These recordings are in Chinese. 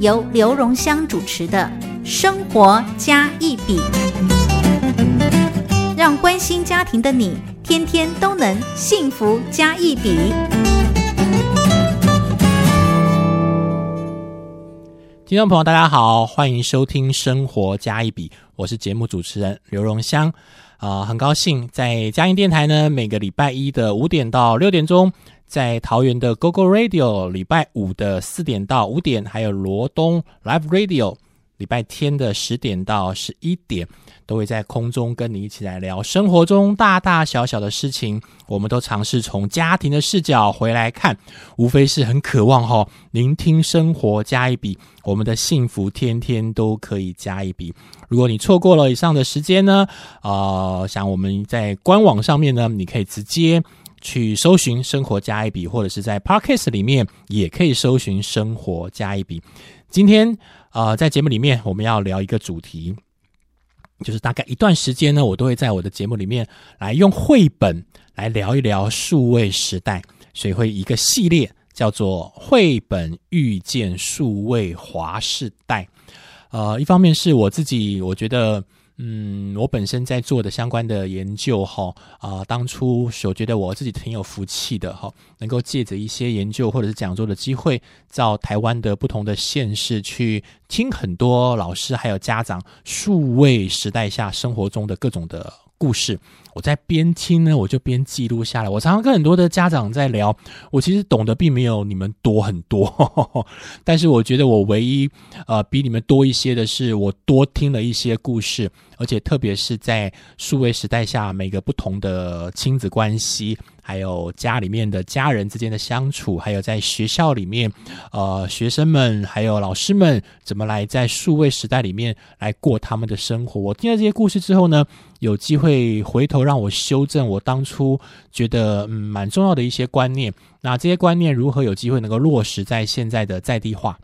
由刘荣香主持的《生活加一笔》，让关心家庭的你天天都能幸福加一笔。听众朋友，大家好，欢迎收听《生活加一笔》，我是节目主持人刘荣香。啊，很高兴在嘉音电台呢，每个礼拜一的五点到六点钟，在桃园的 GoGo Radio，礼拜五的四点到五点，还有罗东 Live Radio，礼拜天的十点到十一点。都会在空中跟你一起来聊生活中大大小小的事情，我们都尝试从家庭的视角回来看，无非是很渴望哈，聆听生活加一笔，我们的幸福天天都可以加一笔。如果你错过了以上的时间呢，呃，像我们在官网上面呢，你可以直接去搜寻“生活加一笔”，或者是在 Podcast 里面也可以搜寻“生活加一笔”。今天呃，在节目里面我们要聊一个主题。就是大概一段时间呢，我都会在我的节目里面来用绘本来聊一聊数位时代，所以会一个系列叫做《绘本遇见数位华世代》。呃，一方面是我自己，我觉得。嗯，我本身在做的相关的研究哈啊，当初所觉得我自己挺有福气的哈，能够借着一些研究或者是讲座的机会，到台湾的不同的县市去听很多老师还有家长数位时代下生活中的各种的故事。我在边听呢，我就边记录下来。我常常跟很多的家长在聊，我其实懂得并没有你们多很多，但是我觉得我唯一呃比你们多一些的是，我多听了一些故事，而且特别是在数位时代下，每个不同的亲子关系。还有家里面的家人之间的相处，还有在学校里面，呃，学生们还有老师们怎么来在数位时代里面来过他们的生活。我听了这些故事之后呢，有机会回头让我修正我当初觉得嗯蛮重要的一些观念。那这些观念如何有机会能够落实在现在的在地化？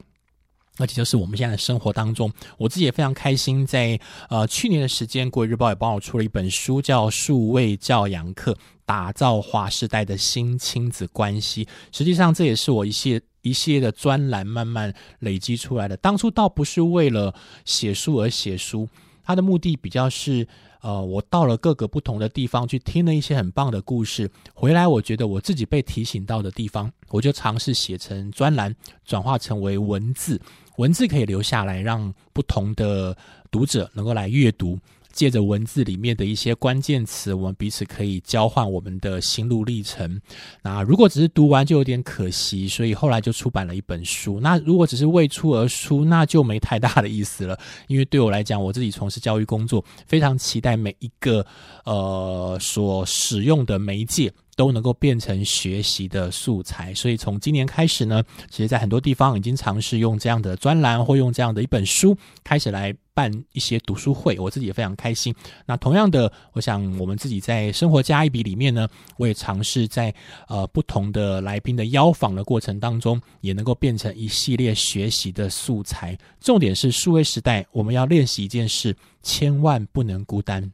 而且就是我们现在的生活当中，我自己也非常开心。在呃去年的时间，国日报也帮我出了一本书，叫《数位教养课：打造华世代的新亲子关系》。实际上，这也是我一些一系列的专栏慢慢累积出来的。当初倒不是为了写书而写书，它的目的比较是。呃，我到了各个不同的地方去听了一些很棒的故事，回来我觉得我自己被提醒到的地方，我就尝试写成专栏，转化成为文字，文字可以留下来，让不同的读者能够来阅读。借着文字里面的一些关键词，我们彼此可以交换我们的心路历程。那如果只是读完就有点可惜，所以后来就出版了一本书。那如果只是未出而出，那就没太大的意思了。因为对我来讲，我自己从事教育工作，非常期待每一个呃所使用的媒介。都能够变成学习的素材，所以从今年开始呢，其实，在很多地方已经尝试用这样的专栏或用这样的一本书开始来办一些读书会，我自己也非常开心。那同样的，我想我们自己在生活加一笔里面呢，我也尝试在呃不同的来宾的邀访的过程当中，也能够变成一系列学习的素材。重点是数位时代，我们要练习一件事，千万不能孤单，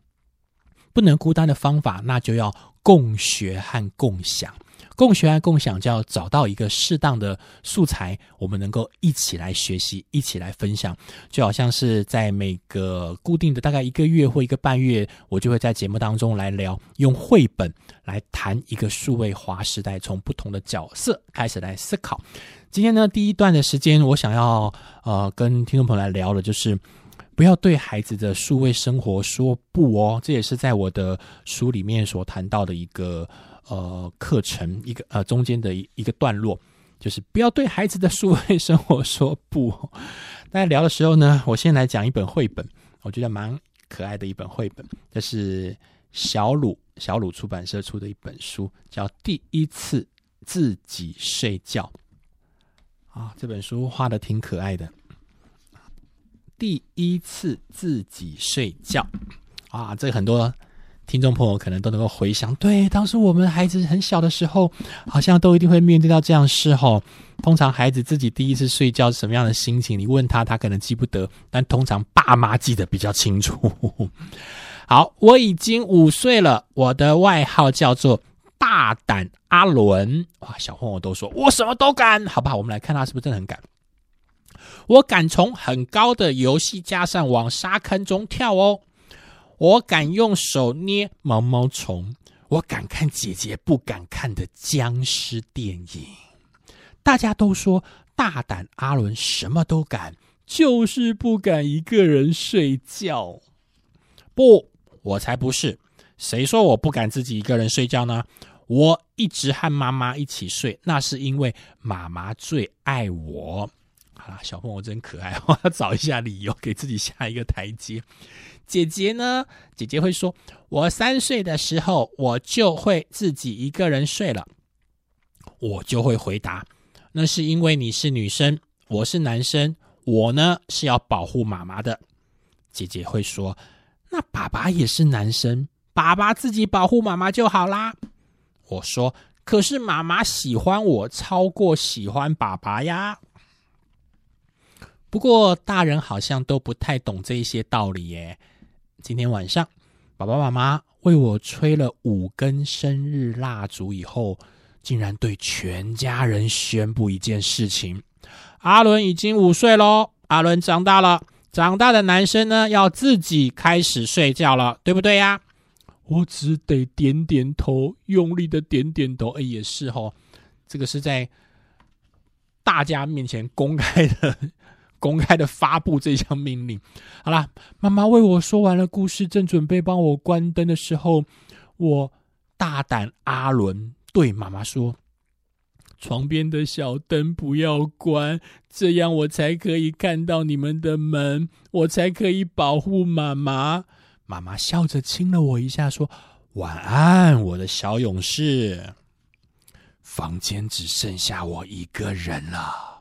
不能孤单的方法，那就要。共学和共享，共学和共享就要找到一个适当的素材，我们能够一起来学习，一起来分享。就好像是在每个固定的大概一个月或一个半月，我就会在节目当中来聊，用绘本来谈一个数位华时代，从不同的角色开始来思考。今天呢，第一段的时间，我想要呃跟听众朋友来聊的，就是。不要对孩子的数位生活说不哦，这也是在我的书里面所谈到的一个呃课程，一个呃中间的一一个段落，就是不要对孩子的数位生活说不。大家聊的时候呢，我先来讲一本绘本，我觉得蛮可爱的一本绘本，这是小鲁小鲁出版社出的一本书，叫《第一次自己睡觉》啊，这本书画的挺可爱的。第一次自己睡觉啊！这很多听众朋友可能都能够回想，对，当时我们孩子很小的时候，好像都一定会面对到这样事吼。通常孩子自己第一次睡觉是什么样的心情？你问他，他可能记不得，但通常爸妈记得比较清楚。好，我已经五岁了，我的外号叫做大胆阿伦。哇，小朋友都说我什么都敢，好吧？我们来看他是不是真的很敢。我敢从很高的游戏架上往沙坑中跳哦，我敢用手捏毛毛虫，我敢看姐姐不敢看的僵尸电影。大家都说大胆阿伦什么都敢，就是不敢一个人睡觉。不，我才不是。谁说我不敢自己一个人睡觉呢？我一直和妈妈一起睡，那是因为妈妈最爱我。啊，小朋友真可爱，我要找一下理由给自己下一个台阶。姐姐呢？姐姐会说，我三岁的时候我就会自己一个人睡了，我就会回答。那是因为你是女生，我是男生，我呢是要保护妈妈的。姐姐会说：“那爸爸也是男生，爸爸自己保护妈妈就好啦。”我说：“可是妈妈喜欢我超过喜欢爸爸呀。”不过大人好像都不太懂这一些道理耶。今天晚上，爸爸妈妈为我吹了五根生日蜡烛以后。竟然对全家人宣布一件事情：阿伦已经五岁喽！阿伦长大了，长大的男生呢，要自己开始睡觉了，对不对呀？我只得点点头，用力的点点头。哎，也是哦，这个是在大家面前公开的、公开的发布这项命令。好啦，妈妈为我说完了故事，正准备帮我关灯的时候，我大胆阿伦。对妈妈说：“床边的小灯不要关，这样我才可以看到你们的门，我才可以保护妈妈。”妈妈笑着亲了我一下，说：“晚安，我的小勇士。”房间只剩下我一个人了，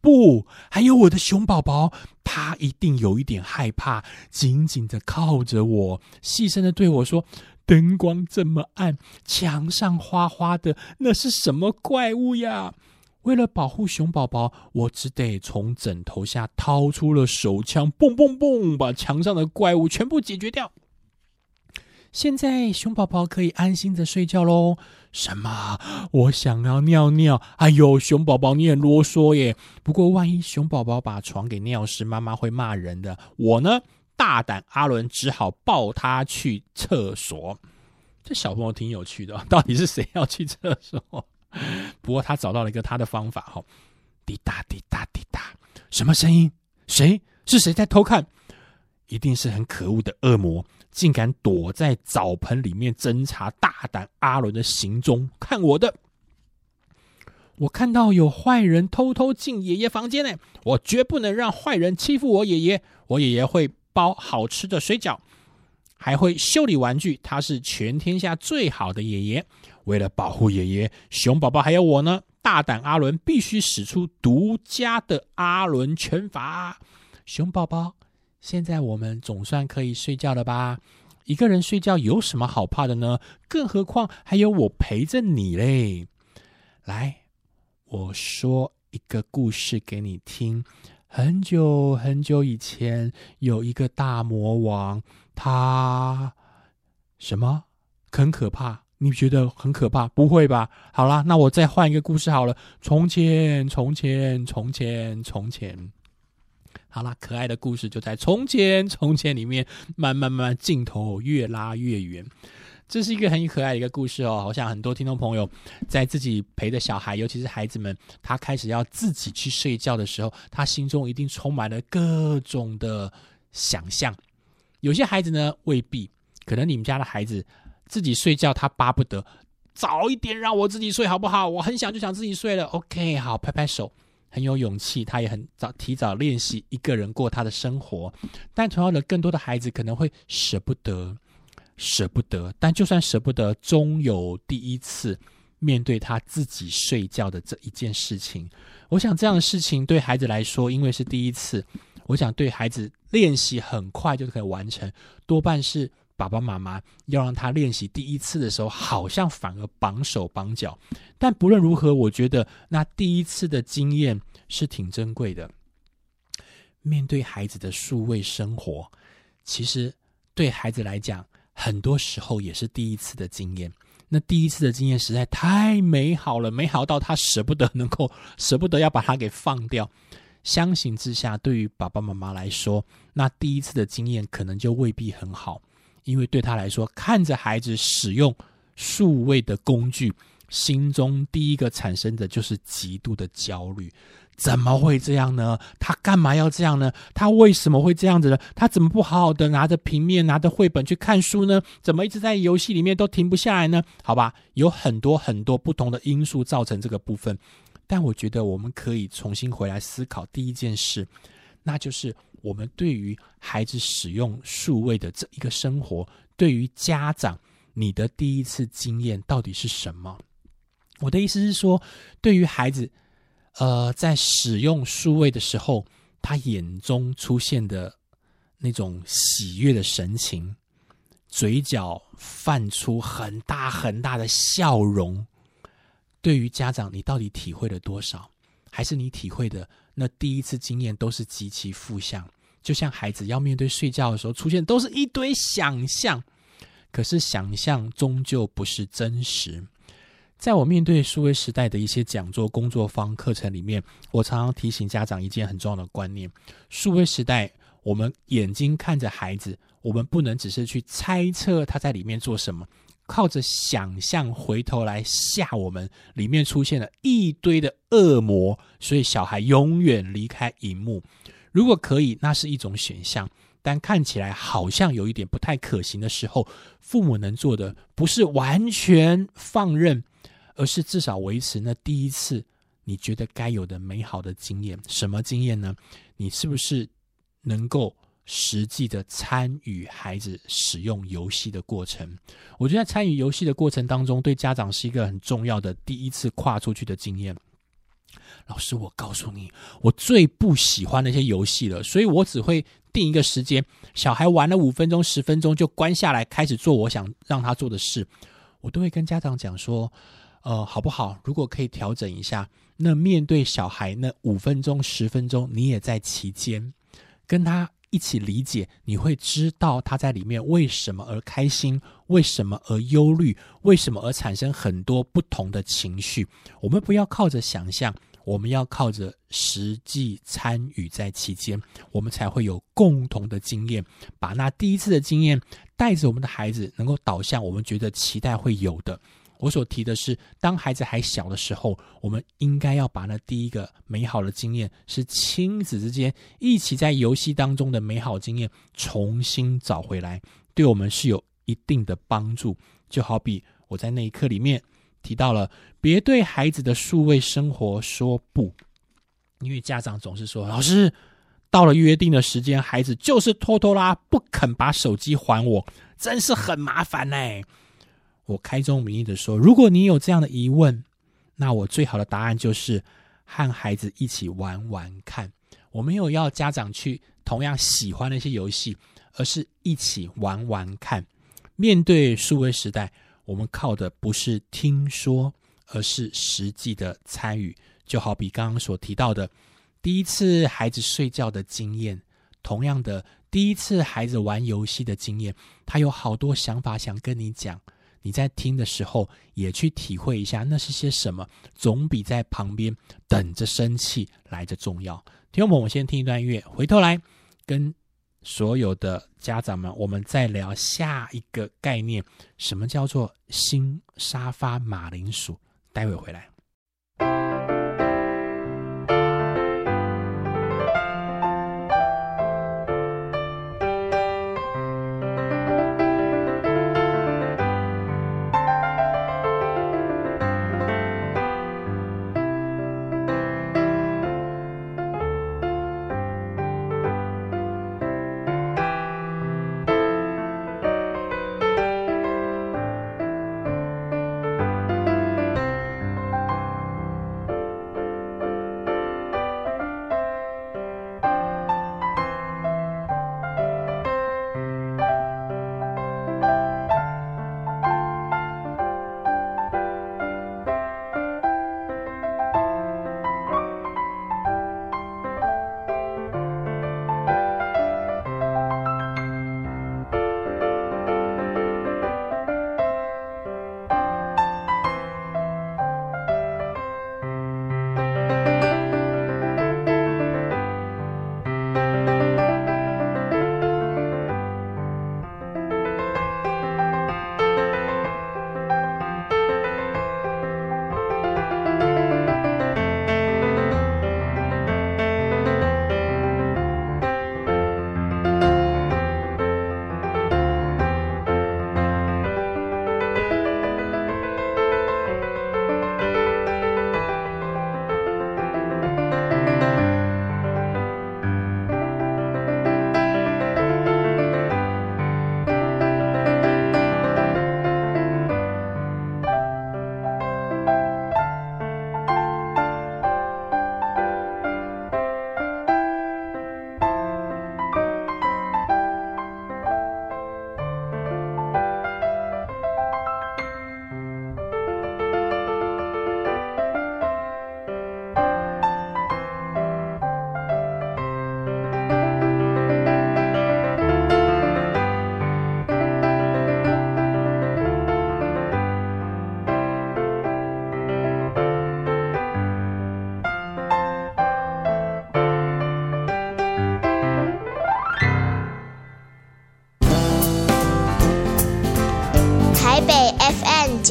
不，还有我的熊宝宝，他一定有一点害怕，紧紧的靠着我，细声的对我说。灯光这么暗，墙上花花的，那是什么怪物呀？为了保护熊宝宝，我只得从枕头下掏出了手枪，嘣嘣嘣，把墙上的怪物全部解决掉。现在熊宝宝可以安心的睡觉喽。什么？我想要尿尿。哎呦，熊宝宝你很啰嗦耶。不过万一熊宝宝把床给尿湿，妈妈会骂人的。我呢？大胆阿伦只好抱他去厕所。这小朋友挺有趣的，到底是谁要去厕所？不过他找到了一个他的方法，哈，滴答滴答滴答，什么声音？谁？是谁在偷看？一定是很可恶的恶魔，竟敢躲在澡盆里面侦查大胆阿伦的行踪。看我的！我看到有坏人偷偷进爷爷房间呢，我绝不能让坏人欺负我爷爷。我爷爷会。包好吃的水饺，还会修理玩具。他是全天下最好的爷爷。为了保护爷爷，熊宝宝还有我呢，大胆阿伦必须使出独家的阿伦拳法。熊宝宝，现在我们总算可以睡觉了吧？一个人睡觉有什么好怕的呢？更何况还有我陪着你嘞。来，我说一个故事给你听。很久很久以前，有一个大魔王，他什么很可怕？你觉得很可怕？不会吧？好啦，那我再换一个故事好了。从前，从前，从前，从前。好啦，可爱的故事就在从前，从前里面，慢慢慢慢，镜头越拉越远。这是一个很可爱的一个故事哦，我想很多听众朋友在自己陪着小孩，尤其是孩子们，他开始要自己去睡觉的时候，他心中一定充满了各种的想象。有些孩子呢，未必，可能你们家的孩子自己睡觉，他巴不得早一点让我自己睡，好不好？我很想就想自己睡了。OK，好，拍拍手，很有勇气，他也很早提早练习一个人过他的生活。但同样的，更多的孩子可能会舍不得。舍不得，但就算舍不得，终有第一次面对他自己睡觉的这一件事情。我想这样的事情对孩子来说，因为是第一次，我想对孩子练习很快就可以完成，多半是爸爸妈妈要让他练习第一次的时候，好像反而绑手绑脚。但不论如何，我觉得那第一次的经验是挺珍贵的。面对孩子的数位生活，其实对孩子来讲，很多时候也是第一次的经验。那第一次的经验实在太美好了，美好到他舍不得能够舍不得要把它给放掉。相形之下，对于爸爸妈妈来说，那第一次的经验可能就未必很好，因为对他来说，看着孩子使用数位的工具，心中第一个产生的就是极度的焦虑。怎么会这样呢？他干嘛要这样呢？他为什么会这样子呢？他怎么不好好的拿着平面、拿着绘本去看书呢？怎么一直在游戏里面都停不下来呢？好吧，有很多很多不同的因素造成这个部分，但我觉得我们可以重新回来思考第一件事，那就是我们对于孩子使用数位的这一个生活，对于家长，你的第一次经验到底是什么？我的意思是说，对于孩子。呃，在使用数位的时候，他眼中出现的那种喜悦的神情，嘴角泛出很大很大的笑容。对于家长，你到底体会了多少？还是你体会的那第一次经验都是极其负向？就像孩子要面对睡觉的时候，出现都是一堆想象，可是想象终究不是真实。在我面对数位时代的一些讲座、工作坊、课程里面，我常常提醒家长一件很重要的观念：数位时代，我们眼睛看着孩子，我们不能只是去猜测他在里面做什么，靠着想象回头来吓我们，里面出现了一堆的恶魔，所以小孩永远离开荧幕。如果可以，那是一种选项，但看起来好像有一点不太可行的时候，父母能做的不是完全放任。而是至少维持那第一次你觉得该有的美好的经验，什么经验呢？你是不是能够实际的参与孩子使用游戏的过程？我觉得参与游戏的过程当中，对家长是一个很重要的第一次跨出去的经验。老师，我告诉你，我最不喜欢那些游戏了，所以我只会定一个时间，小孩玩了五分钟、十分钟就关下来，开始做我想让他做的事。我都会跟家长讲说。呃，好不好？如果可以调整一下，那面对小孩那五分钟、十分钟，你也在其间跟他一起理解，你会知道他在里面为什么而开心，为什么而忧虑，为什么而产生很多不同的情绪。我们不要靠着想象，我们要靠着实际参与在其间，我们才会有共同的经验，把那第一次的经验带着我们的孩子，能够导向我们觉得期待会有的。我所提的是，当孩子还小的时候，我们应该要把那第一个美好的经验，是亲子之间一起在游戏当中的美好经验，重新找回来，对我们是有一定的帮助。就好比我在那一课里面提到了，别对孩子的数位生活说不，因为家长总是说，老师到了约定的时间，孩子就是拖拖拉不肯把手机还我，真是很麻烦呢。我开宗明义的说，如果你有这样的疑问，那我最好的答案就是和孩子一起玩玩看。我没有要家长去同样喜欢那些游戏，而是一起玩玩看。面对数位时代，我们靠的不是听说，而是实际的参与。就好比刚刚所提到的，第一次孩子睡觉的经验，同样的第一次孩子玩游戏的经验，他有好多想法想跟你讲。你在听的时候，也去体会一下那是些什么，总比在旁边等着生气来的重要。听我们，我先听一段音乐，回头来跟所有的家长们，我们再聊下一个概念，什么叫做新沙发马铃薯？待会回来。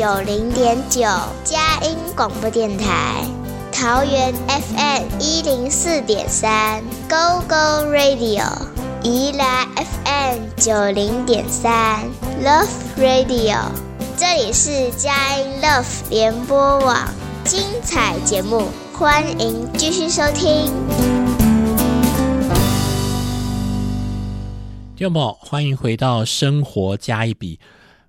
九零点九，佳音广播电台。桃园 FM 一零四点三，Go Go Radio；宜兰 FM 九零点三，Love Radio。这里是佳音 Love 联播网，精彩节目，欢迎继续收听。听众朋友，欢迎回到生活加一笔。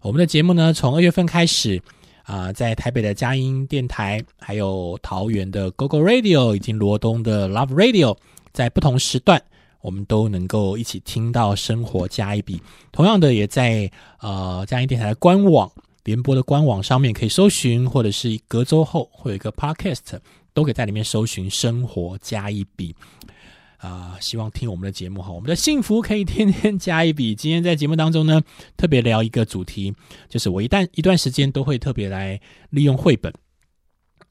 我们的节目呢，从二月份开始。啊，在台北的佳音电台，还有桃园的 GoGo Radio，以及罗东的 Love Radio，在不同时段，我们都能够一起听到生活加一笔。同样的，也在呃佳音电台的官网联播的官网上面可以搜寻，或者是隔周后会有一个 Podcast，都可以在里面搜寻生活加一笔。啊，希望听我们的节目哈，我们的幸福可以天天加一笔。今天在节目当中呢，特别聊一个主题，就是我一旦一段时间都会特别来利用绘本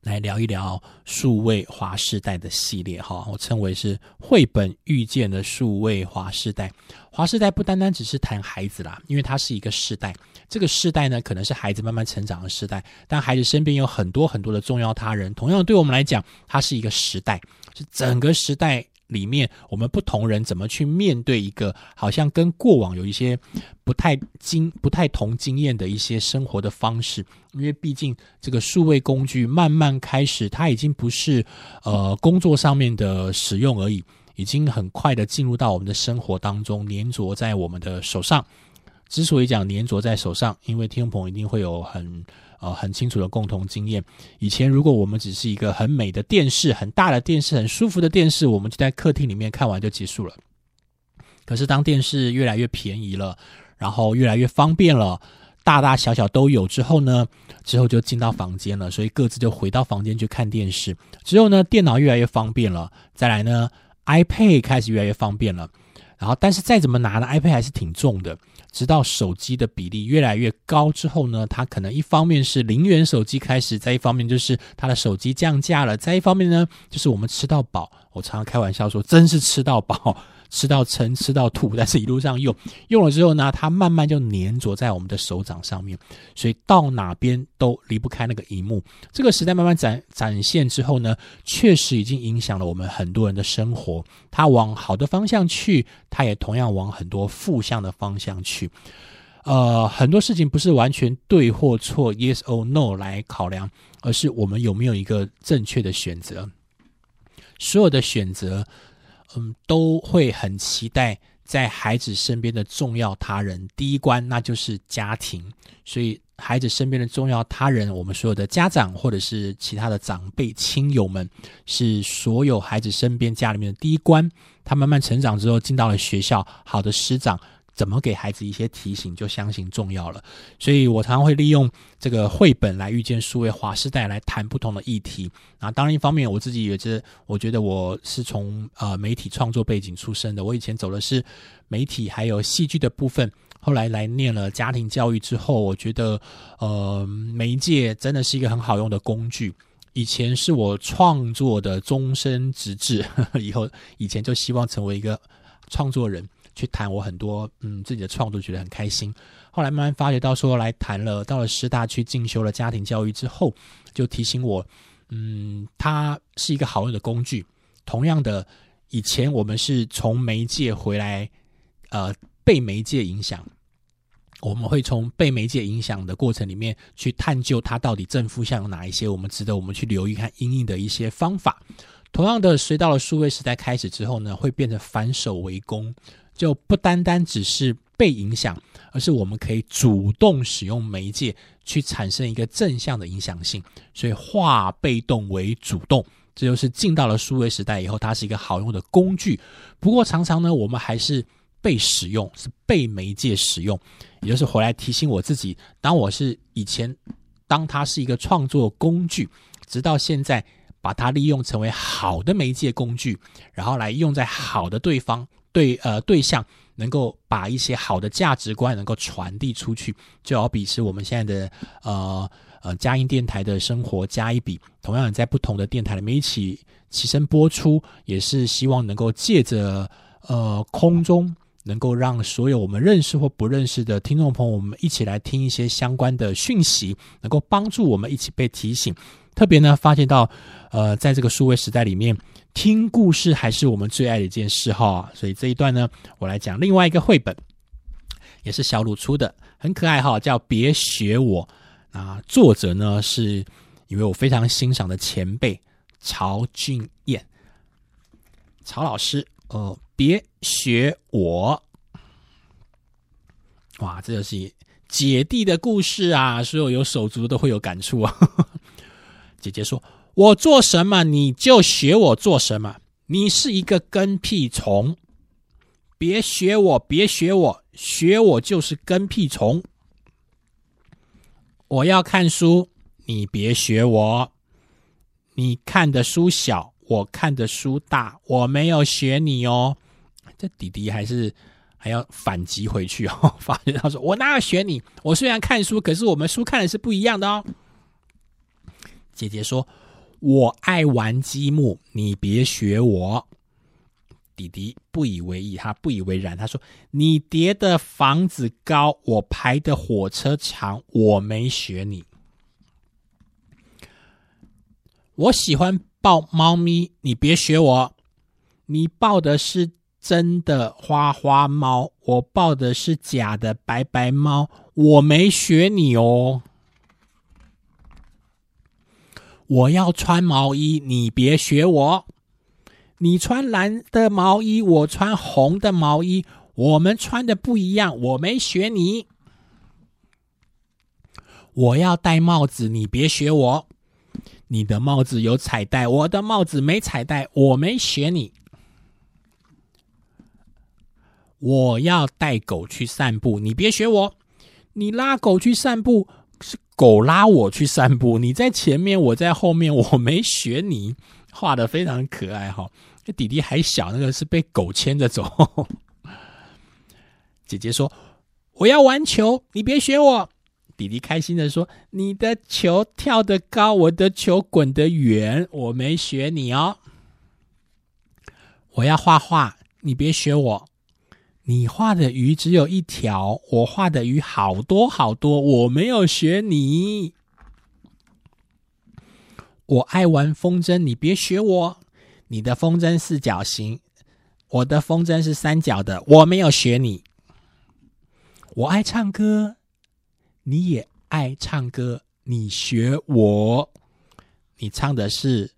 来聊一聊数位华世代的系列哈。我称为是绘本遇见的数位华世代。华世代不单单只是谈孩子啦，因为它是一个世代。这个世代呢，可能是孩子慢慢成长的时代，但孩子身边有很多很多的重要他人。同样对我们来讲，它是一个时代，是整个时代。里面，我们不同人怎么去面对一个好像跟过往有一些不太经、不太同经验的一些生活的方式？因为毕竟这个数位工具慢慢开始，它已经不是呃工作上面的使用而已，已经很快的进入到我们的生活当中，粘着在我们的手上。之所以讲粘着在手上，因为听众朋友一定会有很。呃，很清楚的共同经验。以前，如果我们只是一个很美的电视、很大的电视、很舒服的电视，我们就在客厅里面看完就结束了。可是，当电视越来越便宜了，然后越来越方便了，大大小小都有之后呢，之后就进到房间了，所以各自就回到房间去看电视。之后呢，电脑越来越方便了，再来呢，iPad 开始越来越方便了。然后，但是再怎么拿呢，iPad 还是挺重的。直到手机的比例越来越高之后呢，它可能一方面是零元手机开始，再一方面就是它的手机降价了，再一方面呢，就是我们吃到饱。我常常开玩笑说，真是吃到饱。吃到撑，吃到吐，但是一路上用用了之后呢，它慢慢就粘着在我们的手掌上面，所以到哪边都离不开那个荧幕。这个时代慢慢展展现之后呢，确实已经影响了我们很多人的生活。它往好的方向去，它也同样往很多负向的方向去。呃，很多事情不是完全对或错，yes or no 来考量，而是我们有没有一个正确的选择。所有的选择。嗯，都会很期待在孩子身边的重要他人。第一关那就是家庭，所以孩子身边的重要他人，我们所有的家长或者是其他的长辈亲友们，是所有孩子身边家里面的第一关。他慢慢成长之后，进到了学校，好的师长。怎么给孩子一些提醒，就相信重要了。所以我常常会利用这个绘本来遇见数位华时代，来谈不同的议题。啊，当然一方面我自己也是，我觉得我是从呃媒体创作背景出身的。我以前走的是媒体还有戏剧的部分，后来来念了家庭教育之后，我觉得呃媒介真的是一个很好用的工具。以前是我创作的终身直至，以后以前就希望成为一个创作人。去谈我很多嗯自己的创作，觉得很开心。后来慢慢发觉到说，来谈了到了师大去进修了家庭教育之后，就提醒我，嗯，它是一个好用的工具。同样的，以前我们是从媒介回来，呃，被媒介影响，我们会从被媒介影响的过程里面去探究它到底正负向有哪一些，我们值得我们去留意看应用的一些方法。同样的，随到了数位时代开始之后呢，会变得反手为攻。就不单单只是被影响，而是我们可以主动使用媒介去产生一个正向的影响性。所以化被动为主动，这就是进到了数位时代以后，它是一个好用的工具。不过常常呢，我们还是被使用，是被媒介使用，也就是回来提醒我自己：当我是以前，当它是一个创作工具，直到现在把它利用成为好的媒介工具，然后来用在好的对方。对呃，对象能够把一些好的价值观能够传递出去，就好比是我们现在的呃呃佳音电台的生活加一笔，同样在不同的电台里面一起起身播出，也是希望能够借着呃空中能够让所有我们认识或不认识的听众朋友，我们一起来听一些相关的讯息，能够帮助我们一起被提醒。特别呢，发现到，呃，在这个数位时代里面，听故事还是我们最爱的一件事哈。所以这一段呢，我来讲另外一个绘本，也是小鲁出的，很可爱哈，叫《别学我》。啊，作者呢是一位我非常欣赏的前辈曹俊彦，曹老师。哦，别学我！哇，这就是姐弟的故事啊！所有有手足都会有感触啊。姐姐说：“我做什么你就学我做什么，你是一个跟屁虫，别学我，别学我，学我就是跟屁虫。我要看书，你别学我，你看的书小。”我看的书大，我没有学你哦。这弟弟还是还要反击回去哦。发现他说：“我哪有学你？我虽然看书，可是我们书看的是不一样的哦。”姐姐说：“我爱玩积木，你别学我。”弟弟不以为意，他不以为然。他说：“你叠的房子高，我排的火车长，我没学你。我喜欢。”抱猫咪，你别学我。你抱的是真的花花猫，我抱的是假的白白猫。我没学你哦。我要穿毛衣，你别学我。你穿蓝的毛衣，我穿红的毛衣，我们穿的不一样。我没学你。我要戴帽子，你别学我。你的帽子有彩带，我的帽子没彩带，我没学你。我要带狗去散步，你别学我。你拉狗去散步，狗拉我去散步。你在前面，我在后面，我没学你。画的非常可爱哈。这弟弟还小，那个是被狗牵着走。姐姐说：“我要玩球，你别学我。”弟弟开心的说：“你的球跳得高，我的球滚得远，我没学你哦。我要画画，你别学我。你画的鱼只有一条，我画的鱼好多好多，我没有学你。我爱玩风筝，你别学我。你的风筝四角形，我的风筝是三角的，我没有学你。我爱唱歌。”你也爱唱歌，你学我。你唱的是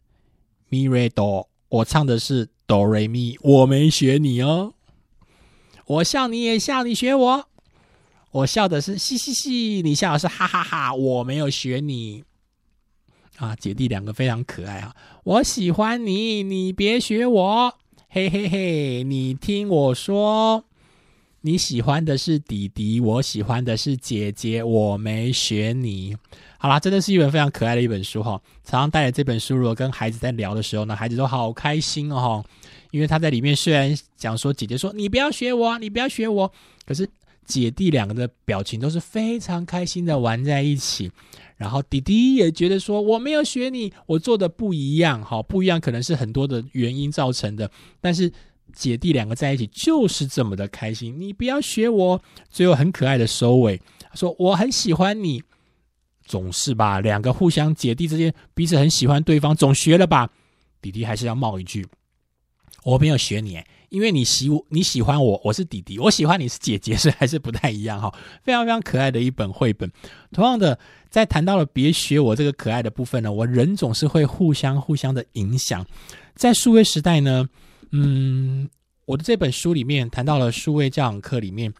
咪瑞哆，我唱的是哆瑞咪，我没学你哦。我笑你也笑，你学我。我笑的是嘻嘻嘻，你笑的是哈哈哈，我没有学你。啊，姐弟两个非常可爱啊！我喜欢你，你别学我。嘿嘿嘿，你听我说。你喜欢的是弟弟，我喜欢的是姐姐，我没学你。好啦，真的是一本非常可爱的一本书哈。常常带着这本书，如果跟孩子在聊的时候呢，孩子都好开心哦因为他在里面虽然讲说姐姐说你不要学我，你不要学我，可是姐弟两个的表情都是非常开心的玩在一起。然后弟弟也觉得说我没有学你，我做的不一样，好不一样，可能是很多的原因造成的，但是。姐弟两个在一起就是这么的开心，你不要学我。最后很可爱的收尾，说我很喜欢你，总是吧？两个互相姐弟之间彼此很喜欢对方，总学了吧？弟弟还是要冒一句，我没有学你，因为你喜你喜欢我，我是弟弟，我喜欢你是姐姐，所以还是不太一样哈。非常非常可爱的一本绘本。同样的，在谈到了别学我这个可爱的部分呢，我人总是会互相互相的影响，在数位时代呢。嗯，我的这本书里面谈到了数位教养课里面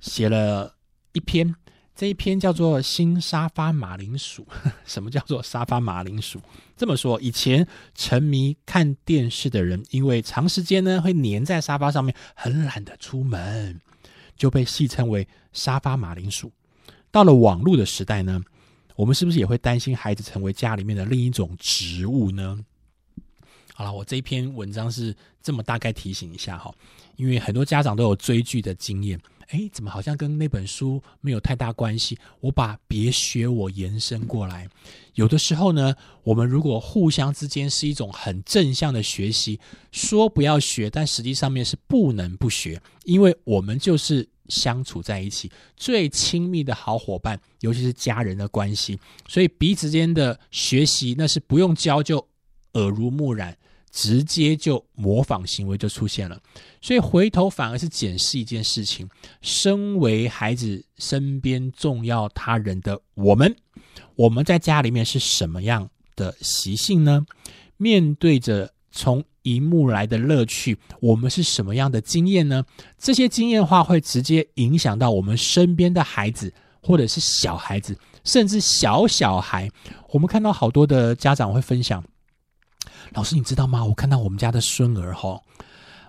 写了一篇，这一篇叫做“新沙发马铃薯”。什么叫做沙发马铃薯？这么说，以前沉迷看电视的人，因为长时间呢会黏在沙发上面，很懒得出门，就被戏称为沙发马铃薯。到了网络的时代呢，我们是不是也会担心孩子成为家里面的另一种植物呢？好了，我这一篇文章是这么大概提醒一下哈，因为很多家长都有追剧的经验，哎，怎么好像跟那本书没有太大关系？我把别学我延伸过来。有的时候呢，我们如果互相之间是一种很正向的学习，说不要学，但实际上面是不能不学，因为我们就是相处在一起最亲密的好伙伴，尤其是家人的关系，所以彼此间的学习那是不用教就耳濡目染。直接就模仿行为就出现了，所以回头反而是检视一件事情：身为孩子身边重要他人的我们，我们在家里面是什么样的习性呢？面对着从荧幕来的乐趣，我们是什么样的经验呢？这些经验话会直接影响到我们身边的孩子，或者是小孩子，甚至小小孩。我们看到好多的家长会分享。老师，你知道吗？我看到我们家的孙儿哈，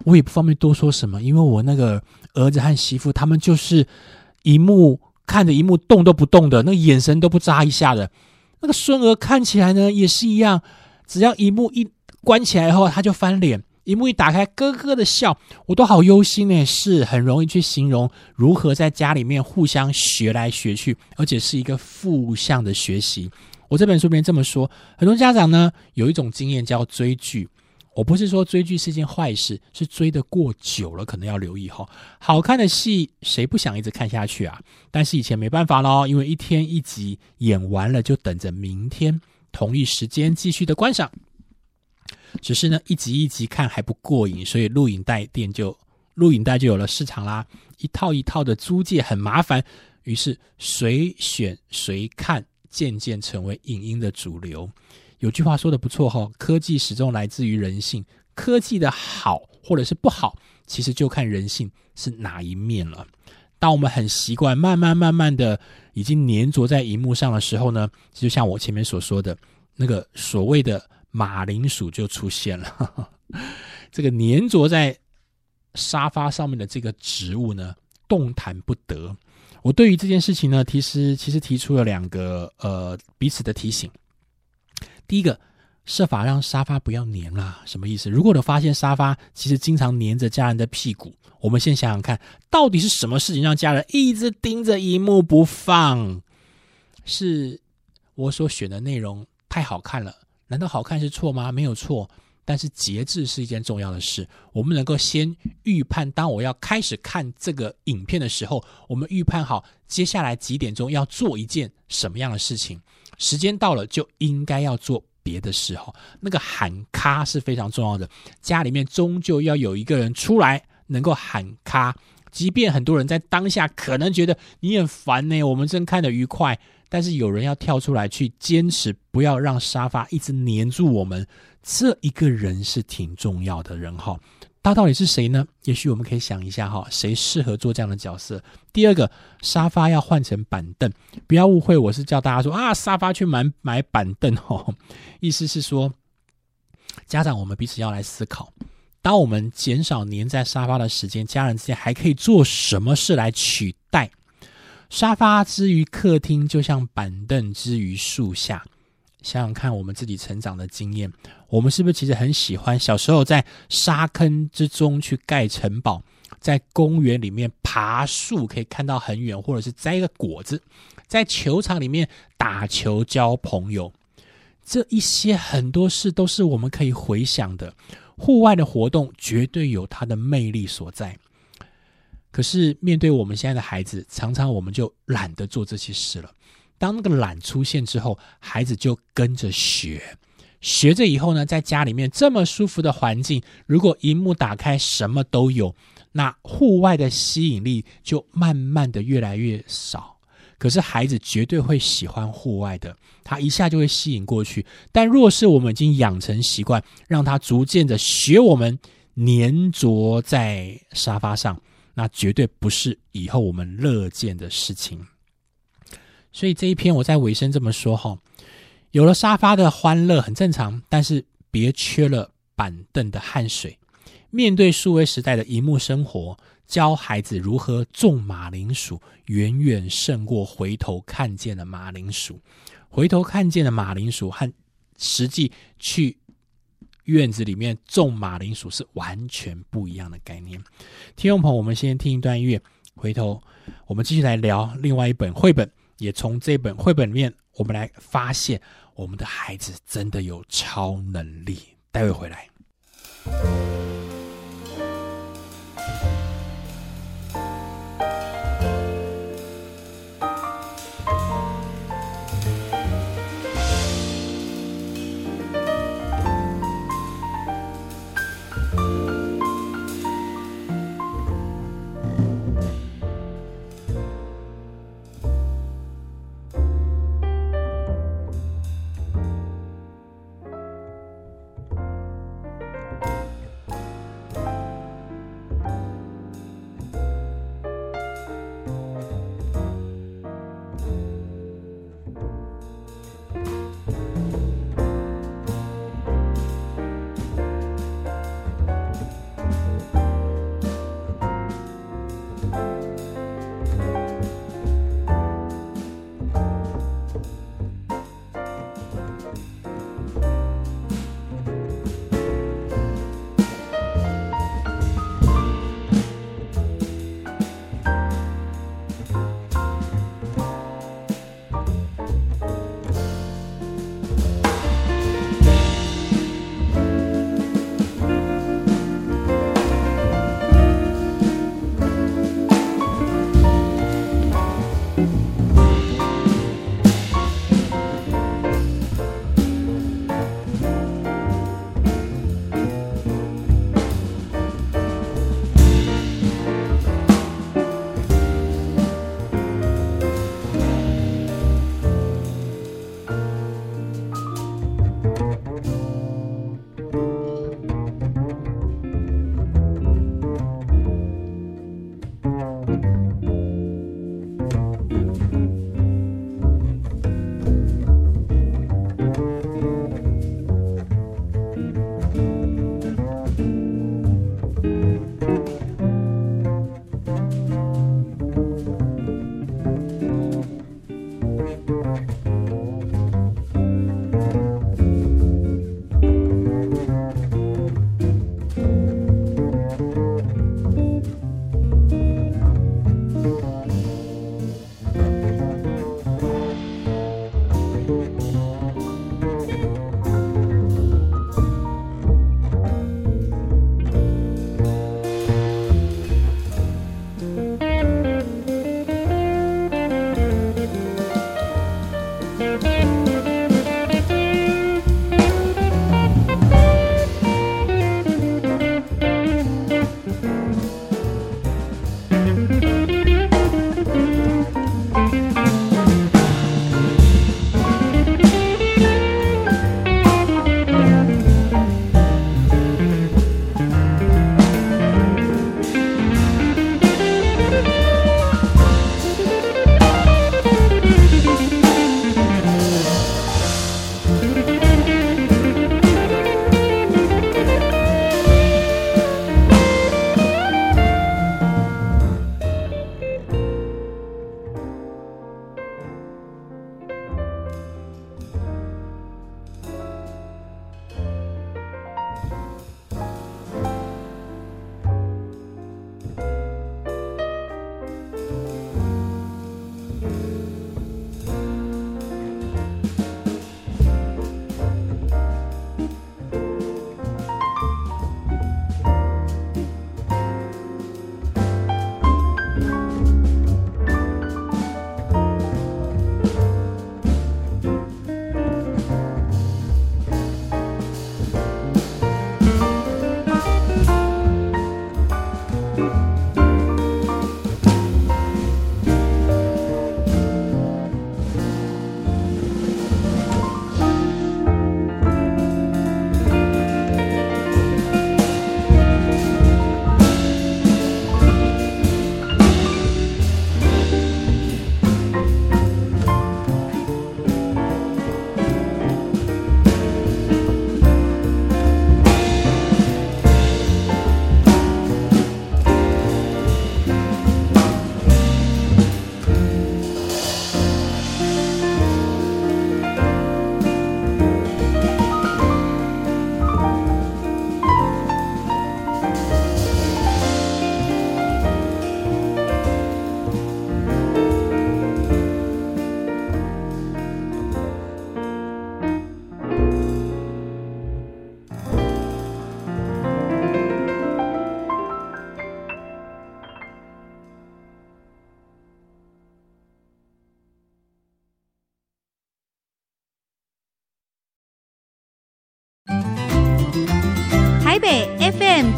我也不方便多说什么，因为我那个儿子和媳妇他们就是一幕看着一幕动都不动的，那个眼神都不眨一下的。那个孙儿看起来呢也是一样，只要一幕一关起来后，他就翻脸；一幕一打开，咯咯的笑。我都好忧心呢，是很容易去形容如何在家里面互相学来学去，而且是一个负向的学习。我这本书里面这么说，很多家长呢有一种经验叫追剧。我不是说追剧是件坏事，是追得过久了可能要留意哈。好看的戏谁不想一直看下去啊？但是以前没办法喽，因为一天一集演完了就等着明天同一时间继续的观赏。只是呢一集一集看还不过瘾，所以录影带店就录影带就有了市场啦。一套一套的租借很麻烦，于是随选随看。渐渐成为影音的主流。有句话说的不错哈，科技始终来自于人性。科技的好或者是不好，其实就看人性是哪一面了。当我们很习惯，慢慢慢慢的已经粘着在荧幕上的时候呢，就像我前面所说的那个所谓的马铃薯就出现了。这个粘着在沙发上面的这个植物呢，动弹不得。我对于这件事情呢，其实其实提出了两个呃彼此的提醒。第一个，设法让沙发不要粘啦，什么意思？如果我发现沙发其实经常粘着家人的屁股，我们先想想看，到底是什么事情让家人一直盯着荧幕不放？是我所选的内容太好看了？难道好看是错吗？没有错。但是节制是一件重要的事。我们能够先预判，当我要开始看这个影片的时候，我们预判好接下来几点钟要做一件什么样的事情。时间到了就应该要做别的事哈，那个喊卡是非常重要的。家里面终究要有一个人出来能够喊卡，即便很多人在当下可能觉得你很烦呢，我们正看得愉快，但是有人要跳出来去坚持，不要让沙发一直黏住我们。这一个人是挺重要的人哈，他到底是谁呢？也许我们可以想一下哈，谁适合做这样的角色？第二个，沙发要换成板凳，不要误会，我是叫大家说啊，沙发去买买板凳哦，意思是说，家长我们彼此要来思考，当我们减少黏在沙发的时间，家人之间还可以做什么事来取代沙发之于客厅，就像板凳之于树下。想想看，我们自己成长的经验，我们是不是其实很喜欢小时候在沙坑之中去盖城堡，在公园里面爬树可以看到很远，或者是摘一个果子，在球场里面打球交朋友，这一些很多事都是我们可以回想的。户外的活动绝对有它的魅力所在，可是面对我们现在的孩子，常常我们就懒得做这些事了。当那个懒出现之后，孩子就跟着学，学着以后呢，在家里面这么舒服的环境，如果荧幕打开什么都有，那户外的吸引力就慢慢的越来越少。可是孩子绝对会喜欢户外的，他一下就会吸引过去。但若是我们已经养成习惯，让他逐渐的学我们粘着在沙发上，那绝对不是以后我们乐见的事情。所以这一篇我在尾声这么说哈，有了沙发的欢乐很正常，但是别缺了板凳的汗水。面对数位时代的荧幕生活，教孩子如何种马铃薯，远远胜过回头看见的马铃薯。回头看见的马铃薯和实际去院子里面种马铃薯是完全不一样的概念。听众朋友，我们先听一段音乐。回头我们继续来聊另外一本绘本，也从这本绘本里面，我们来发现我们的孩子真的有超能力。待会回来。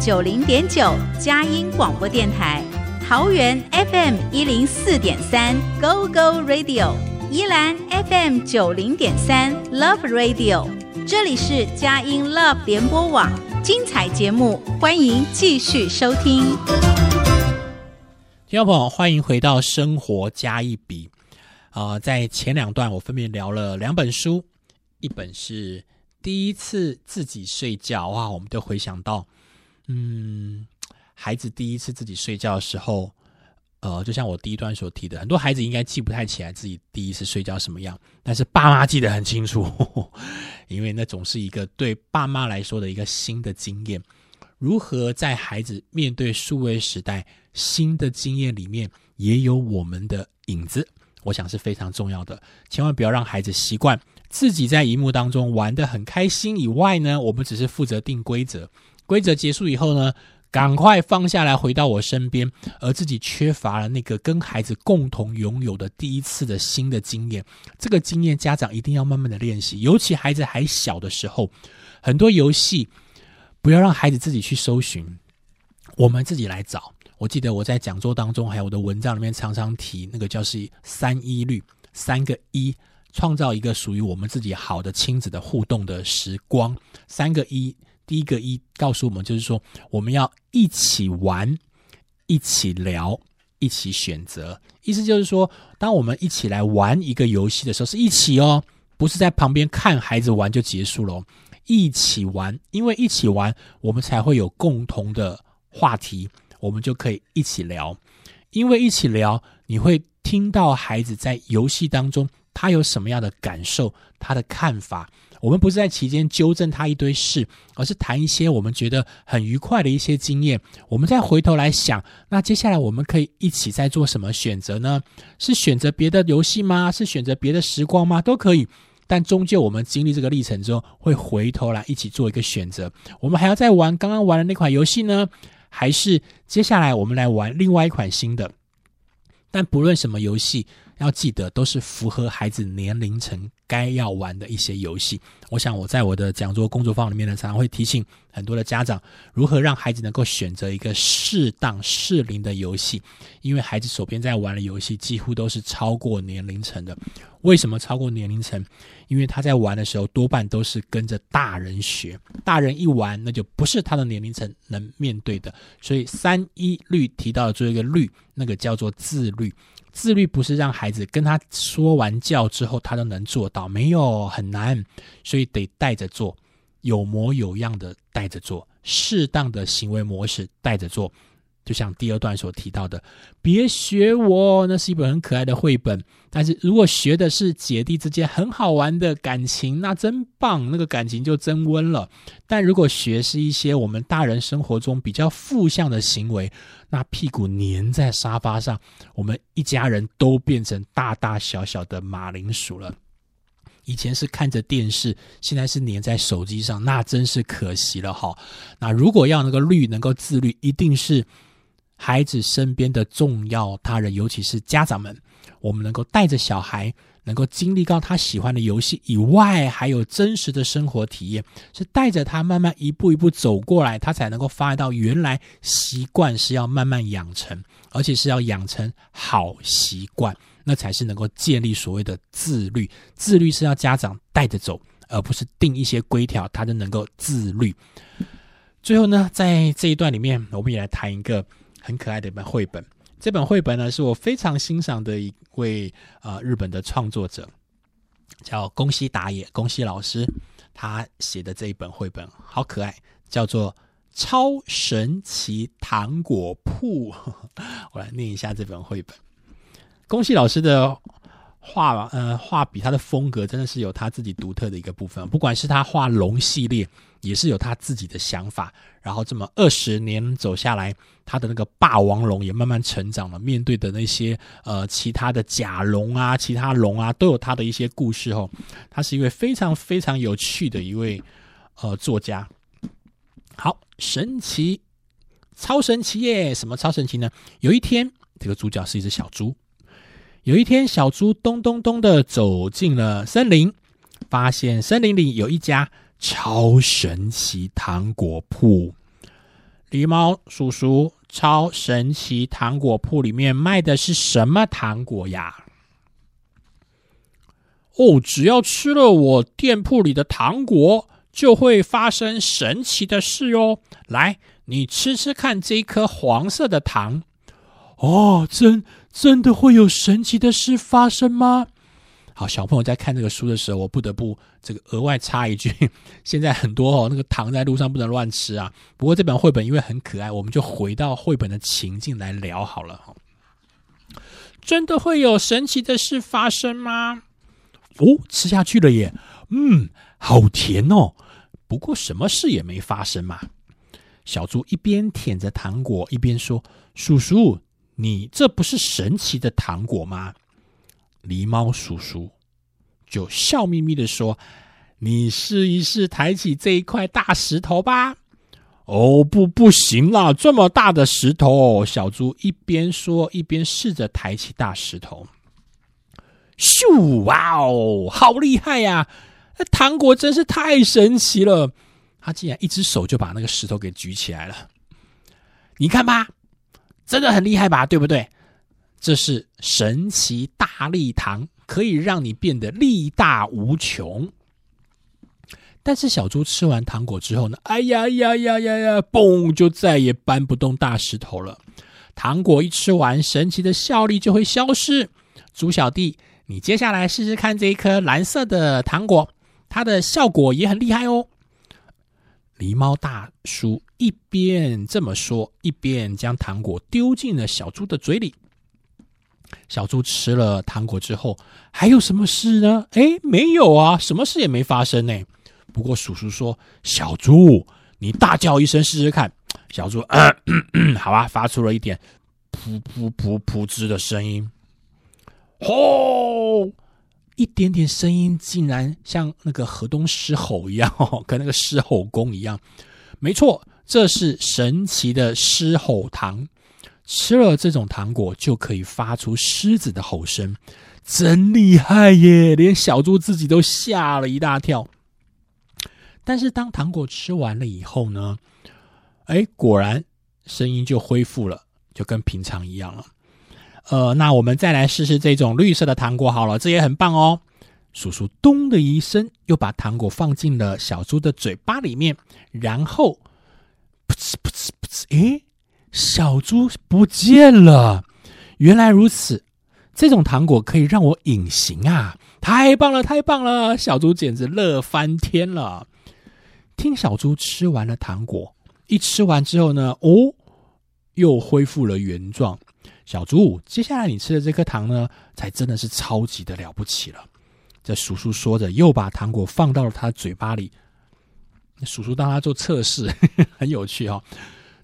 九零点九佳音广播电台，桃园 FM 一零四点三 Go Go Radio，宜兰 FM 九零点三 Love Radio，这里是佳音 Love 联播网，精彩节目，欢迎继续收听。听众朋友，欢迎回到《生活加一笔》啊、在前两段我分别聊了两本书，一本是第一次自己睡觉哇，我们都回想到，嗯，孩子第一次自己睡觉的时候，呃，就像我第一段所提的，很多孩子应该记不太起来自己第一次睡觉什么样，但是爸妈记得很清楚，因为那总是一个对爸妈来说的一个新的经验。如何在孩子面对数位时代新的经验里面，也有我们的影子，我想是非常重要的。千万不要让孩子习惯自己在荧幕当中玩得很开心，以外呢，我们只是负责定规则，规则结束以后呢，赶快放下来，回到我身边，而自己缺乏了那个跟孩子共同拥有的第一次的新的经验。这个经验，家长一定要慢慢的练习，尤其孩子还小的时候，很多游戏。不要让孩子自己去搜寻，我们自己来找。我记得我在讲座当中，还有我的文章里面常常提那个叫是三一律，三个一，创造一个属于我们自己好的亲子的互动的时光。三个一，第一个一告诉我们就是说，我们要一起玩，一起聊，一起选择。意思就是说，当我们一起来玩一个游戏的时候，是一起哦，不是在旁边看孩子玩就结束了。一起玩，因为一起玩，我们才会有共同的话题，我们就可以一起聊。因为一起聊，你会听到孩子在游戏当中他有什么样的感受，他的看法。我们不是在期间纠正他一堆事，而是谈一些我们觉得很愉快的一些经验。我们再回头来想，那接下来我们可以一起在做什么选择呢？是选择别的游戏吗？是选择别的时光吗？都可以。但终究，我们经历这个历程之后，会回头来一起做一个选择。我们还要再玩刚刚玩的那款游戏呢，还是接下来我们来玩另外一款新的？但不论什么游戏，要记得都是符合孩子年龄层该要玩的一些游戏。我想我在我的讲座工作坊里面呢，常常会提醒很多的家长，如何让孩子能够选择一个适当适龄的游戏，因为孩子手边在玩的游戏几乎都是超过年龄层的。为什么超过年龄层？因为他在玩的时候多半都是跟着大人学，大人一玩，那就不是他的年龄层能面对的。所以三一律提到的最后一个律，那个叫做自律。自律不是让孩子跟他说完教之后他都能做到，没有很难，所以得带着做，有模有样的带着做，适当的行为模式带着做。就像第二段所提到的，别学我，那是一本很可爱的绘本。但是如果学的是姐弟之间很好玩的感情，那真棒，那个感情就增温了。但如果学是一些我们大人生活中比较负向的行为，那屁股粘在沙发上，我们一家人都变成大大小小的马铃薯了。以前是看着电视，现在是粘在手机上，那真是可惜了哈。那如果要那个律能够自律，一定是孩子身边的重要他人，尤其是家长们，我们能够带着小孩，能够经历到他喜欢的游戏以外，还有真实的生活体验，是带着他慢慢一步一步走过来，他才能够发现到原来习惯是要慢慢养成，而且是要养成好习惯。那才是能够建立所谓的自律。自律是要家长带着走，而不是定一些规条，他就能够自律。最后呢，在这一段里面，我们也来谈一个很可爱的一本绘本。这本绘本呢，是我非常欣赏的一位呃日本的创作者，叫宫西达也，宫西老师他写的这一本绘本好可爱，叫做《超神奇糖果铺》。我来念一下这本绘本。宫西老师的画，呃，画笔他的风格真的是有他自己独特的一个部分。不管是他画龙系列，也是有他自己的想法。然后这么二十年走下来，他的那个霸王龙也慢慢成长了。面对的那些呃其他的甲龙啊、其他龙啊，都有他的一些故事。哦，他是一位非常非常有趣的一位呃作家。好，神奇，超神奇耶！什么超神奇呢？有一天，这个主角是一只小猪。有一天，小猪咚咚咚的走进了森林，发现森林里有一家超神奇糖果铺。狸猫叔叔，超神奇糖果铺里面卖的是什么糖果呀？哦，只要吃了我店铺里的糖果，就会发生神奇的事哟。来，你吃吃看这一颗黄色的糖。哦，真真的会有神奇的事发生吗？好，小朋友在看这个书的时候，我不得不这个额外插一句：现在很多哦，那个糖在路上不能乱吃啊。不过这本绘本因为很可爱，我们就回到绘本的情境来聊好了哈。真的会有神奇的事发生吗？哦，吃下去了耶，嗯，好甜哦。不过什么事也没发生嘛。小猪一边舔着糖果，一边说：“叔叔，你这不是神奇的糖果吗？”狸猫叔叔就笑眯眯的说：“你试一试抬起这一块大石头吧。”哦，不，不行啦！这么大的石头，小猪一边说一边试着抬起大石头。咻！哇哦，好厉害呀！那糖果真是太神奇了，他竟然一只手就把那个石头给举起来了。你看吧，真的很厉害吧？对不对？这是神奇大力糖，可以让你变得力大无穷。但是小猪吃完糖果之后呢？哎呀呀呀呀呀！嘣，就再也搬不动大石头了。糖果一吃完，神奇的效力就会消失。猪小弟。你接下来试试看这一颗蓝色的糖果，它的效果也很厉害哦。狸猫大叔一边这么说，一边将糖果丢进了小猪的嘴里。小猪吃了糖果之后，还有什么事呢？哎，没有啊，什么事也没发生呢。不过叔叔说：“小猪，你大叫一声试试看。”小猪，好吧，发出了一点噗噗噗噗吱的声音。吼！一点点声音，竟然像那个河东狮吼一样，跟那个狮吼功一样。没错，这是神奇的狮吼糖。吃了这种糖果，就可以发出狮子的吼声，真厉害耶！连小猪自己都吓了一大跳。但是当糖果吃完了以后呢？哎，果然声音就恢复了，就跟平常一样了。呃，那我们再来试试这种绿色的糖果好了，这也很棒哦。叔叔咚的一声，又把糖果放进了小猪的嘴巴里面，然后噗呲噗呲噗呲，诶，小猪不见了。原来如此，这种糖果可以让我隐形啊！太棒了，太棒了！小猪简直乐翻天了。听小猪吃完了糖果，一吃完之后呢，哦，又恢复了原状。小猪，接下来你吃的这颗糖呢，才真的是超级的了不起了。这叔叔说着，又把糖果放到了他嘴巴里。叔叔当他做测试，很有趣哦。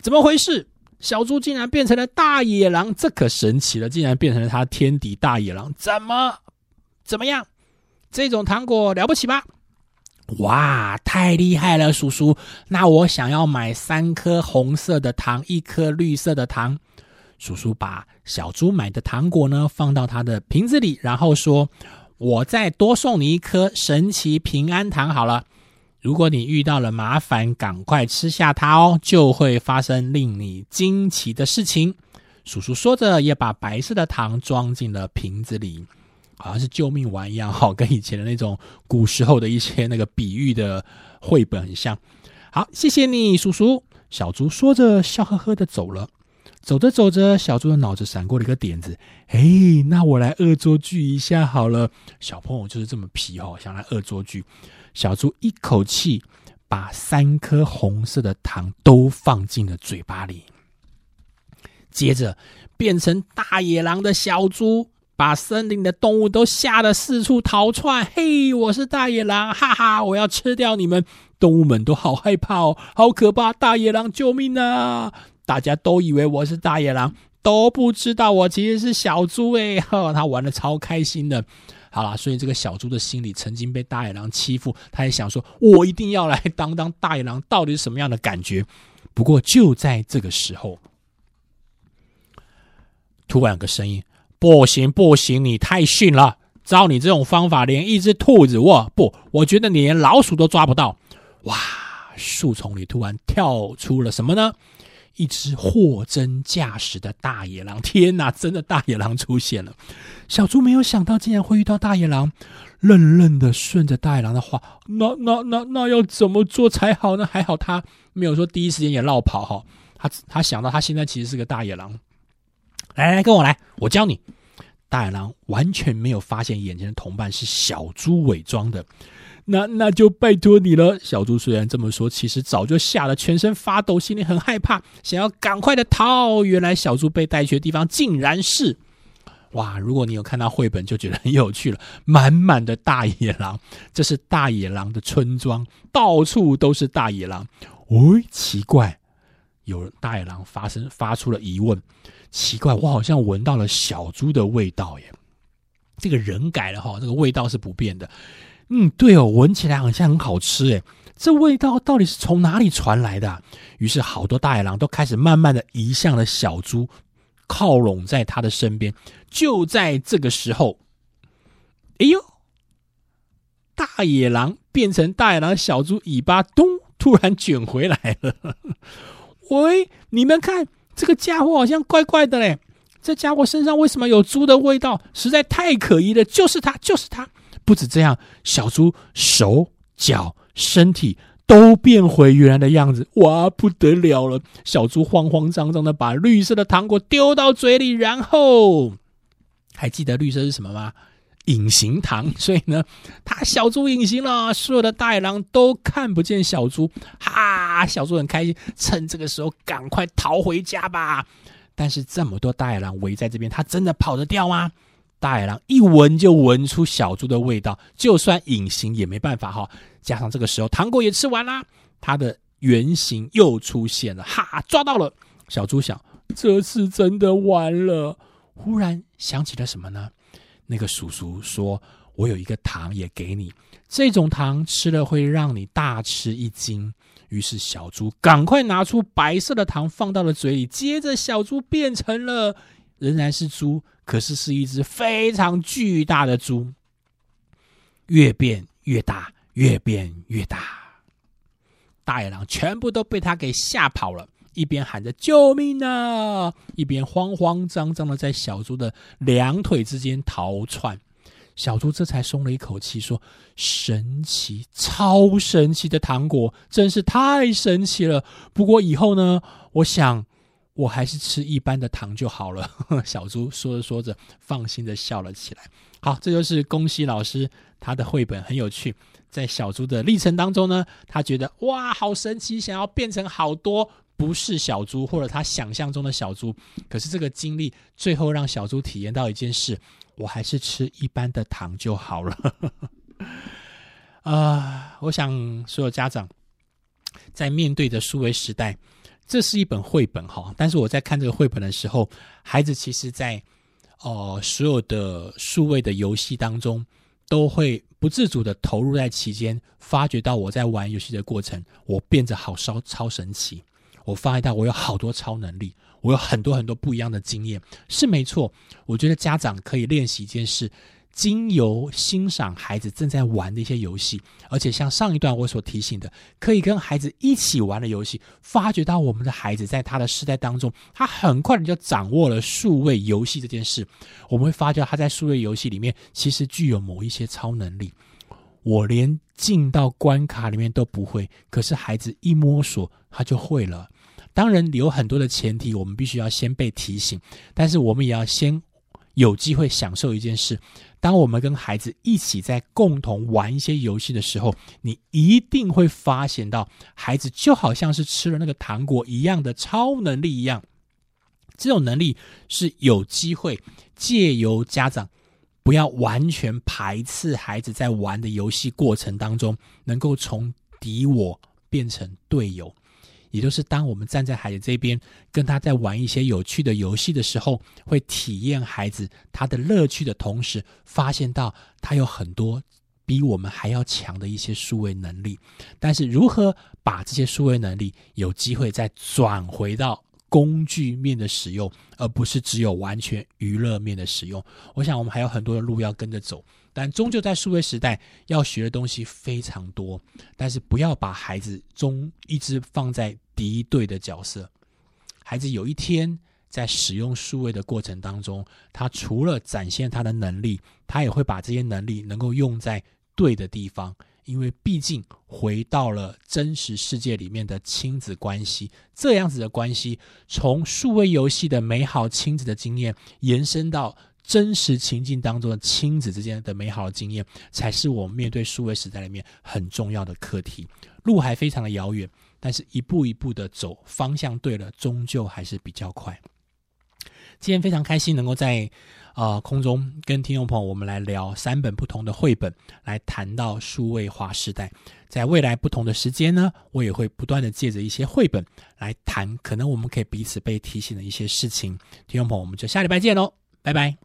怎么回事？小猪竟然变成了大野狼，这可神奇了！竟然变成了他天敌大野狼，怎么怎么样？这种糖果了不起吧？哇，太厉害了，叔叔！那我想要买三颗红色的糖，一颗绿色的糖。叔叔把小猪买的糖果呢放到他的瓶子里，然后说：“我再多送你一颗神奇平安糖好了。如果你遇到了麻烦，赶快吃下它哦，就会发生令你惊奇的事情。”叔叔说着，也把白色的糖装进了瓶子里，好像是救命丸一样，哈，跟以前的那种古时候的一些那个比喻的绘本很像。好，谢谢你，叔叔。小猪说着，笑呵呵的走了。走着走着，小猪的脑子闪过了一个点子。哎，那我来恶作剧一下好了。小朋友就是这么皮哦，想来恶作剧。小猪一口气把三颗红色的糖都放进了嘴巴里，接着变成大野狼的小猪，把森林的动物都吓得四处逃窜。嘿，我是大野狼，哈哈，我要吃掉你们！动物们都好害怕哦，好可怕！大野狼，救命啊！大家都以为我是大野狼，都不知道我其实是小猪哎！哈，他玩的超开心的。好了，所以这个小猪的心里曾经被大野狼欺负，他也想说：“我一定要来当当大野狼，到底是什么样的感觉？”不过就在这个时候，突然有个声音：“不行不行，你太逊了！照你这种方法，连一只兔子，我不，我觉得你连老鼠都抓不到。”哇，树丛里突然跳出了什么呢？一只货真价实的大野狼！天哪，真的大野狼出现了！小猪没有想到竟然会遇到大野狼，愣愣的顺着大野狼的话，那那那那要怎么做才好呢？还好他没有说第一时间也绕跑哈，他他想到他现在其实是个大野狼，来来跟我来，我教你。大野狼完全没有发现眼前的同伴是小猪伪装的。那那就拜托你了，小猪虽然这么说，其实早就吓得全身发抖，心里很害怕，想要赶快的逃。原来小猪被带去的地方竟然是……哇！如果你有看到绘本，就觉得很有趣了。满满的大野狼，这是大野狼的村庄，到处都是大野狼。哦，奇怪，有大野狼发生发出了疑问：奇怪，我好像闻到了小猪的味道耶！这个人改了哈，这个味道是不变的。嗯，对哦，闻起来好像很好吃诶，这味道到底是从哪里传来的？于是好多大野狼都开始慢慢的移向了小猪，靠拢在他的身边。就在这个时候，哎呦，大野狼变成大野狼，小猪尾巴咚突然卷回来了。喂，你们看，这个家伙好像怪怪的嘞，这家伙身上为什么有猪的味道？实在太可疑了，就是他，就是他。不止这样，小猪手脚身体都变回原来的样子，哇，不得了了！小猪慌慌张张的把绿色的糖果丢到嘴里，然后还记得绿色是什么吗？隐形糖。所以呢，他小猪隐形了，所有的大野狼都看不见小猪。哈，小猪很开心，趁这个时候赶快逃回家吧。但是这么多大野狼围在这边，他真的跑得掉吗？大野狼一闻就闻出小猪的味道，就算隐形也没办法哈。加上这个时候糖果也吃完啦，它的原形又出现了，哈，抓到了！小猪想，这次真的完了。忽然想起了什么呢？那个叔叔说：“我有一个糖也给你，这种糖吃了会让你大吃一惊。”于是小猪赶快拿出白色的糖放到了嘴里，接着小猪变成了。仍然是猪，可是是一只非常巨大的猪，越变越大，越变越大。大野狼全部都被他给吓跑了，一边喊着“救命啊”，一边慌慌张张的在小猪的两腿之间逃窜。小猪这才松了一口气，说：“神奇，超神奇的糖果，真是太神奇了。不过以后呢，我想。”我还是吃一般的糖就好了。小猪说着说着，放心的笑了起来。好，这就是恭喜老师他的绘本很有趣。在小猪的历程当中呢，他觉得哇，好神奇，想要变成好多不是小猪或者他想象中的小猪。可是这个经历最后让小猪体验到一件事：我还是吃一般的糖就好了。啊，我想所有家长在面对着数位时代。这是一本绘本哈，但是我在看这个绘本的时候，孩子其实，在哦所有的数位的游戏当中，都会不自主的投入在其间，发觉到我在玩游戏的过程，我变得好超超神奇，我发觉到我有好多超能力，我有很多很多不一样的经验，是没错。我觉得家长可以练习一件事。经由欣赏孩子正在玩的一些游戏，而且像上一段我所提醒的，可以跟孩子一起玩的游戏，发觉到我们的孩子在他的时代当中，他很快的就掌握了数位游戏这件事。我们会发觉他在数位游戏里面其实具有某一些超能力。我连进到关卡里面都不会，可是孩子一摸索他就会了。当然有很多的前提，我们必须要先被提醒，但是我们也要先有机会享受一件事。当我们跟孩子一起在共同玩一些游戏的时候，你一定会发现到孩子就好像是吃了那个糖果一样的超能力一样。这种能力是有机会借由家长不要完全排斥孩子在玩的游戏过程当中，能够从敌我变成队友。也就是当我们站在孩子这边，跟他在玩一些有趣的游戏的时候，会体验孩子他的乐趣的同时，发现到他有很多比我们还要强的一些数位能力。但是如何把这些数位能力有机会再转回到工具面的使用，而不是只有完全娱乐面的使用？我想我们还有很多的路要跟着走。但终究在数位时代要学的东西非常多，但是不要把孩子终一直放在敌对的角色。孩子有一天在使用数位的过程当中，他除了展现他的能力，他也会把这些能力能够用在对的地方。因为毕竟回到了真实世界里面的亲子关系，这样子的关系，从数位游戏的美好亲子的经验延伸到真实情境当中的亲子之间的美好的经验，才是我们面对数位时代里面很重要的课题。路还非常的遥远，但是一步一步的走，方向对了，终究还是比较快。今天非常开心能够在。啊，空中跟听众朋友，我们来聊三本不同的绘本，来谈到数位化时代。在未来不同的时间呢，我也会不断的借着一些绘本来谈，可能我们可以彼此被提醒的一些事情。听众朋友，我们就下礼拜见喽，拜拜。